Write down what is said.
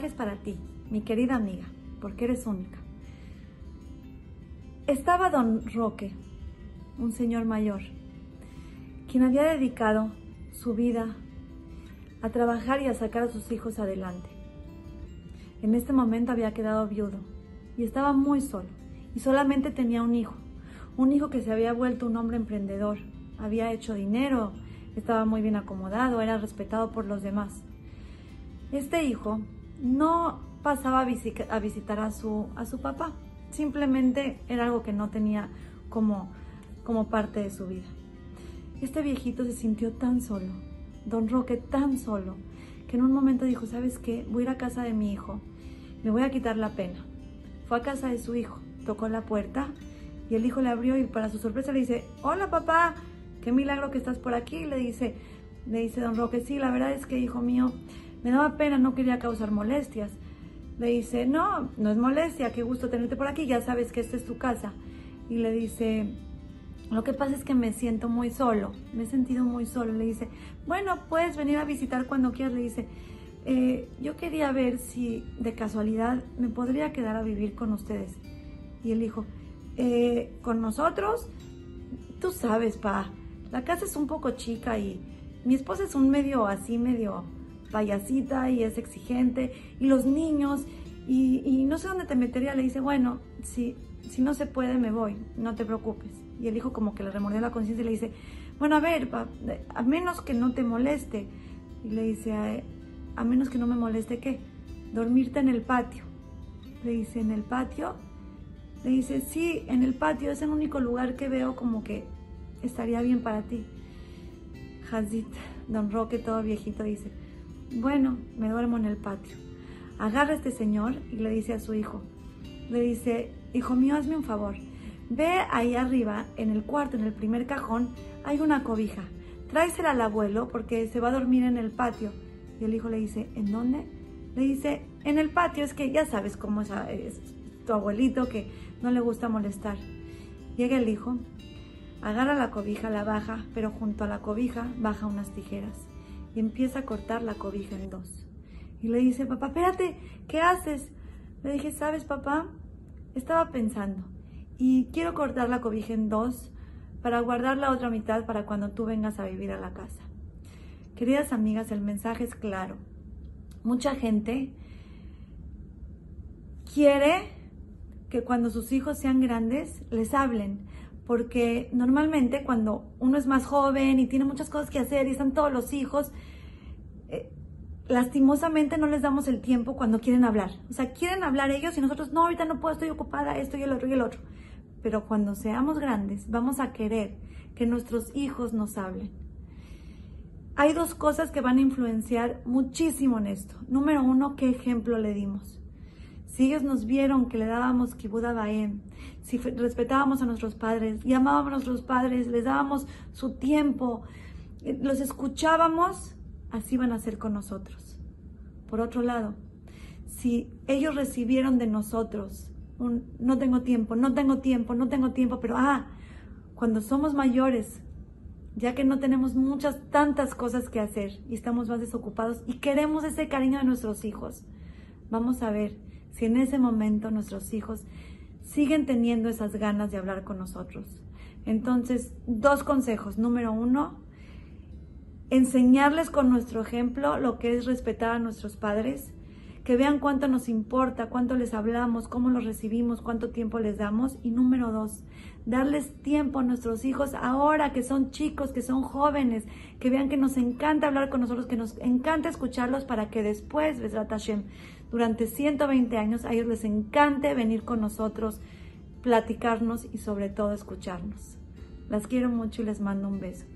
para ti, mi querida amiga, porque eres única. Estaba don Roque, un señor mayor, quien había dedicado su vida a trabajar y a sacar a sus hijos adelante. En este momento había quedado viudo y estaba muy solo y solamente tenía un hijo, un hijo que se había vuelto un hombre emprendedor, había hecho dinero, estaba muy bien acomodado, era respetado por los demás. Este hijo no pasaba a, visitar a su, a su papá, simplemente era algo que no tenía como, como parte de su vida. Este viejito se sintió tan solo, don Roque tan solo, que en un momento dijo, ¿sabes qué? Voy a ir a casa de mi hijo, me voy a quitar la pena. Fue a casa de su hijo, tocó la puerta y el hijo le abrió y para su sorpresa le dice, hola papá, qué milagro que estás por aquí. Le dice, le dice don Roque, sí, la verdad es que hijo mío, me daba pena, no quería causar molestias. Le dice, no, no es molestia, qué gusto tenerte por aquí, ya sabes que esta es tu casa. Y le dice, lo que pasa es que me siento muy solo, me he sentido muy solo. Le dice, bueno, puedes venir a visitar cuando quieras. Le dice, eh, yo quería ver si de casualidad me podría quedar a vivir con ustedes. Y él dijo, eh, ¿con nosotros? Tú sabes, pa, la casa es un poco chica y mi esposa es un medio así, medio payasita y es exigente. Y los niños, y, no sé dónde te metería. Le dice, bueno, si, si no se puede, me voy, no te preocupes. Y el hijo como que le remordió la conciencia y le dice, bueno, a ver, a menos que no te moleste. Y le dice, a, a menos que no me moleste, ¿qué? Dormirte en el patio. Le dice, ¿en el patio? Le dice, sí, en el patio es el único lugar que veo como que estaría bien para ti. Hazit, don Roque, todo viejito, dice, bueno, me duermo en el patio. Agarra a este señor y le dice a su hijo, le dice, hijo mío, hazme un favor. Ve ahí arriba, en el cuarto, en el primer cajón, hay una cobija. Tráesela al abuelo porque se va a dormir en el patio. Y el hijo le dice, ¿en dónde? Le dice, en el patio, es que ya sabes cómo es, es tu abuelito que no le gusta molestar. Llega el hijo, Agarra la cobija, la baja, pero junto a la cobija baja unas tijeras y empieza a cortar la cobija en dos. Y le dice, papá, espérate, ¿qué haces? Le dije, ¿sabes, papá? Estaba pensando y quiero cortar la cobija en dos para guardar la otra mitad para cuando tú vengas a vivir a la casa. Queridas amigas, el mensaje es claro. Mucha gente quiere que cuando sus hijos sean grandes les hablen, porque normalmente cuando uno es más joven y tiene muchas cosas que hacer y están todos los hijos, eh, lastimosamente no les damos el tiempo cuando quieren hablar. O sea, quieren hablar ellos y nosotros, no, ahorita no puedo, estoy ocupada, esto y el otro y el otro. Pero cuando seamos grandes, vamos a querer que nuestros hijos nos hablen. Hay dos cosas que van a influenciar muchísimo en esto. Número uno, ¿qué ejemplo le dimos? Si ellos nos vieron que le dábamos kibuda baem, si respetábamos a nuestros padres, llamábamos a nuestros padres, les dábamos su tiempo, eh, los escuchábamos, así van a ser con nosotros. Por otro lado, si ellos recibieron de nosotros no tengo tiempo, no tengo tiempo, no tengo tiempo, pero ah, cuando somos mayores, ya que no tenemos muchas, tantas cosas que hacer y estamos más desocupados y queremos ese cariño de nuestros hijos, vamos a ver si en ese momento nuestros hijos siguen teniendo esas ganas de hablar con nosotros. Entonces, dos consejos. Número uno, enseñarles con nuestro ejemplo lo que es respetar a nuestros padres, que vean cuánto nos importa, cuánto les hablamos, cómo los recibimos, cuánto tiempo les damos. Y número dos, darles tiempo a nuestros hijos ahora que son chicos, que son jóvenes, que vean que nos encanta hablar con nosotros, que nos encanta escucharlos para que después, Besrat Hashem, durante 120 años a ellos les encante venir con nosotros, platicarnos y sobre todo escucharnos. Las quiero mucho y les mando un beso.